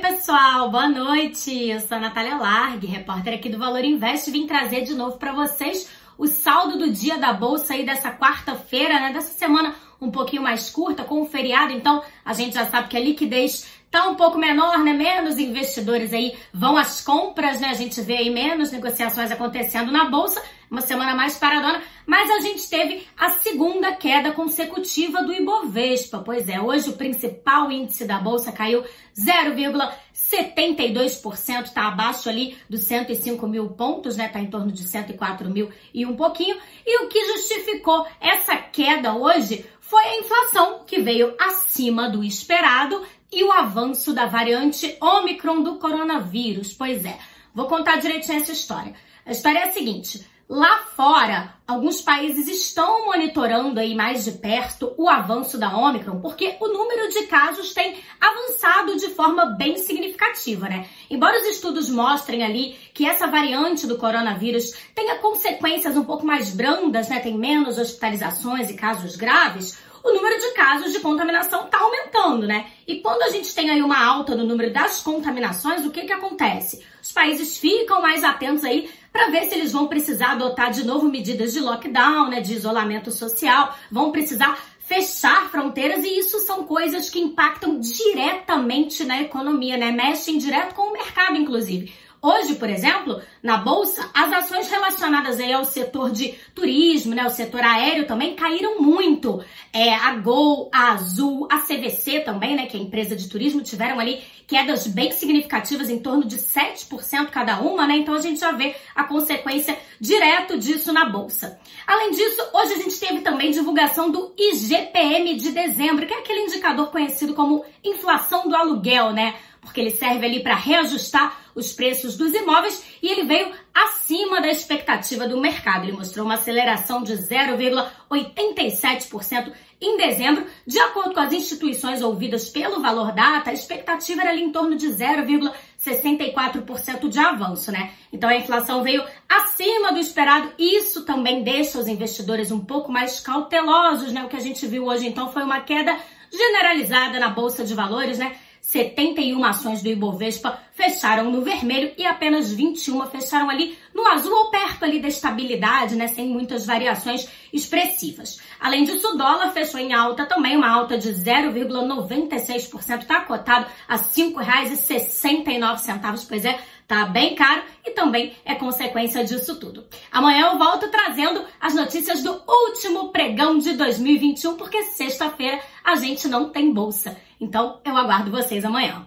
pessoal, boa noite. Eu sou a Natália Largue, repórter aqui do Valor Invest, vim trazer de novo para vocês o saldo do dia da bolsa aí dessa quarta-feira, né? Dessa semana um pouquinho mais curta, com o feriado, então a gente já sabe que a liquidez tá um pouco menor, né? Menos investidores aí vão às compras, né? A gente vê aí menos negociações acontecendo na bolsa, uma semana mais paradona, mas a gente teve a segunda queda consecutiva do Ibovespa. Pois é, hoje o principal índice da bolsa caiu 0,72%, tá abaixo ali dos 105 mil pontos, né? Tá em torno de 104 mil e um pouquinho. E o que justificou essa queda hoje foi a inflação, que veio acima do esperado, e o avanço da variante Omicron do coronavírus. Pois é, vou contar direitinho essa história. A história é a seguinte: lá fora, alguns países estão monitorando aí mais de perto o avanço da Omicron, porque o número de casos tem avançado de forma bem significativa, né? Embora os estudos mostrem ali que essa variante do coronavírus tenha consequências um pouco mais brandas, né? Tem menos hospitalizações e casos graves o número de casos de contaminação está aumentando, né? E quando a gente tem aí uma alta no número das contaminações, o que que acontece? Os países ficam mais atentos aí para ver se eles vão precisar adotar de novo medidas de lockdown, né, de isolamento social, vão precisar fechar fronteiras e isso são coisas que impactam diretamente na economia, né? Mexem direto com o mercado, inclusive. Hoje, por exemplo, na bolsa, as ações relacionadas aí ao setor de turismo, né, o setor aéreo também caíram muito. É, a Gol, a Azul, a CVC também, né, que é a empresa de turismo, tiveram ali quedas bem significativas, em torno de 7% cada uma, né? Então a gente já vê a consequência direto disso na bolsa. Além disso, hoje a gente teve também divulgação do IGPM de dezembro, que é aquele indicador conhecido como inflação do aluguel, né? Porque ele serve ali para reajustar os preços dos imóveis e ele veio acima da expectativa do mercado. Ele mostrou uma aceleração de 0,87% em dezembro, de acordo com as instituições ouvidas pelo Valor Data, a expectativa era ali em torno de 0,64% de avanço, né? Então a inflação veio acima do esperado. Isso também deixa os investidores um pouco mais cautelosos, né? O que a gente viu hoje então foi uma queda generalizada na bolsa de valores, né? 71 ações do Ibovespa fecharam no vermelho e apenas 21 fecharam ali no azul ou perto ali da estabilidade, né, sem muitas variações expressivas. Além disso, o dólar fechou em alta também, uma alta de 0,96%, está cotado a R$ 5,69, pois é, Tá bem caro e também é consequência disso tudo. Amanhã eu volto trazendo as notícias do último pregão de 2021, porque sexta-feira a gente não tem bolsa. Então eu aguardo vocês amanhã.